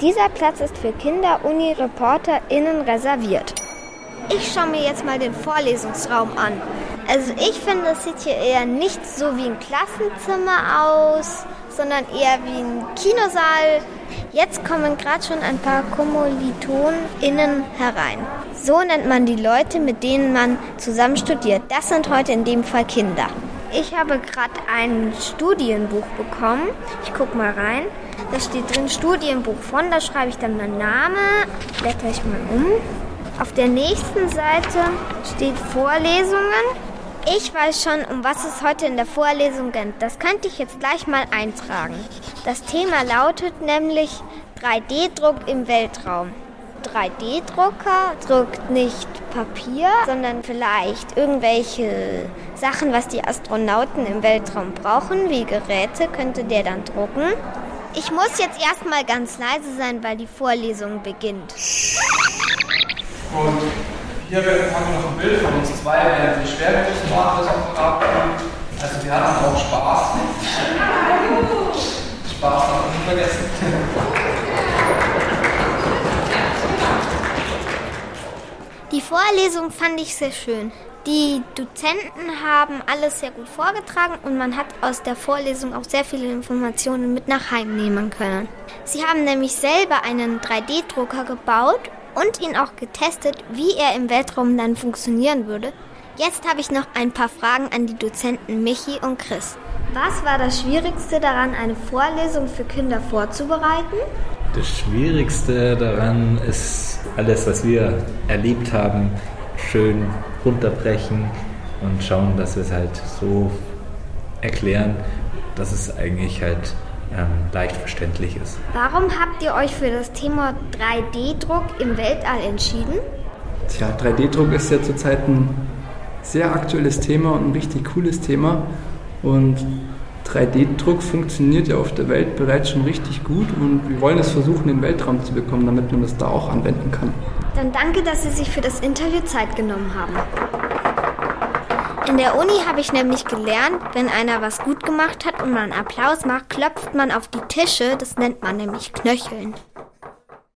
Dieser Platz ist für Kinder-Uni-ReporterInnen reserviert. Ich schaue mir jetzt mal den Vorlesungsraum an. Also ich finde, es sieht hier eher nicht so wie ein Klassenzimmer aus, sondern eher wie ein Kinosaal. Jetzt kommen gerade schon ein paar KommilitonInnen herein. So nennt man die Leute, mit denen man zusammen studiert. Das sind heute in dem Fall Kinder. Ich habe gerade ein Studienbuch bekommen. Ich gucke mal rein. Da steht drin Studienbuch von, da schreibe ich dann meinen Namen, blätter ich mal um. Auf der nächsten Seite steht Vorlesungen. Ich weiß schon, um was es heute in der Vorlesung geht. Das könnte ich jetzt gleich mal eintragen. Das Thema lautet nämlich 3D-Druck im Weltraum. 3D-Drucker druckt nicht Papier, sondern vielleicht irgendwelche Sachen, was die Astronauten im Weltraum brauchen, wie Geräte, könnte der dann drucken. Ich muss jetzt erstmal ganz leise sein, weil die Vorlesung beginnt. Und hier haben wir noch ein Bild von uns zwei, während wir Schwerpunktmache das Apparat Also wir hatten auch Spaß. Spaß darf man nicht vergessen. Vorlesung fand ich sehr schön. Die Dozenten haben alles sehr gut vorgetragen und man hat aus der Vorlesung auch sehr viele Informationen mit nach Heim nehmen können. Sie haben nämlich selber einen 3D-Drucker gebaut und ihn auch getestet, wie er im Weltraum dann funktionieren würde. Jetzt habe ich noch ein paar Fragen an die Dozenten Michi und Chris. Was war das Schwierigste daran, eine Vorlesung für Kinder vorzubereiten? Das Schwierigste daran ist alles, was wir erlebt haben, schön runterbrechen und schauen, dass wir es halt so erklären, dass es eigentlich halt ähm, leicht verständlich ist. Warum habt ihr euch für das Thema 3D-Druck im Weltall entschieden? Tja, 3D-Druck ist ja zurzeit ein sehr aktuelles Thema und ein richtig cooles Thema. Und 3D-Druck funktioniert ja auf der Welt bereits schon richtig gut und wir wollen es versuchen, in den Weltraum zu bekommen, damit man das da auch anwenden kann. Dann danke, dass Sie sich für das Interview Zeit genommen haben. In der Uni habe ich nämlich gelernt, wenn einer was gut gemacht hat und man Applaus macht, klopft man auf die Tische, das nennt man nämlich Knöcheln.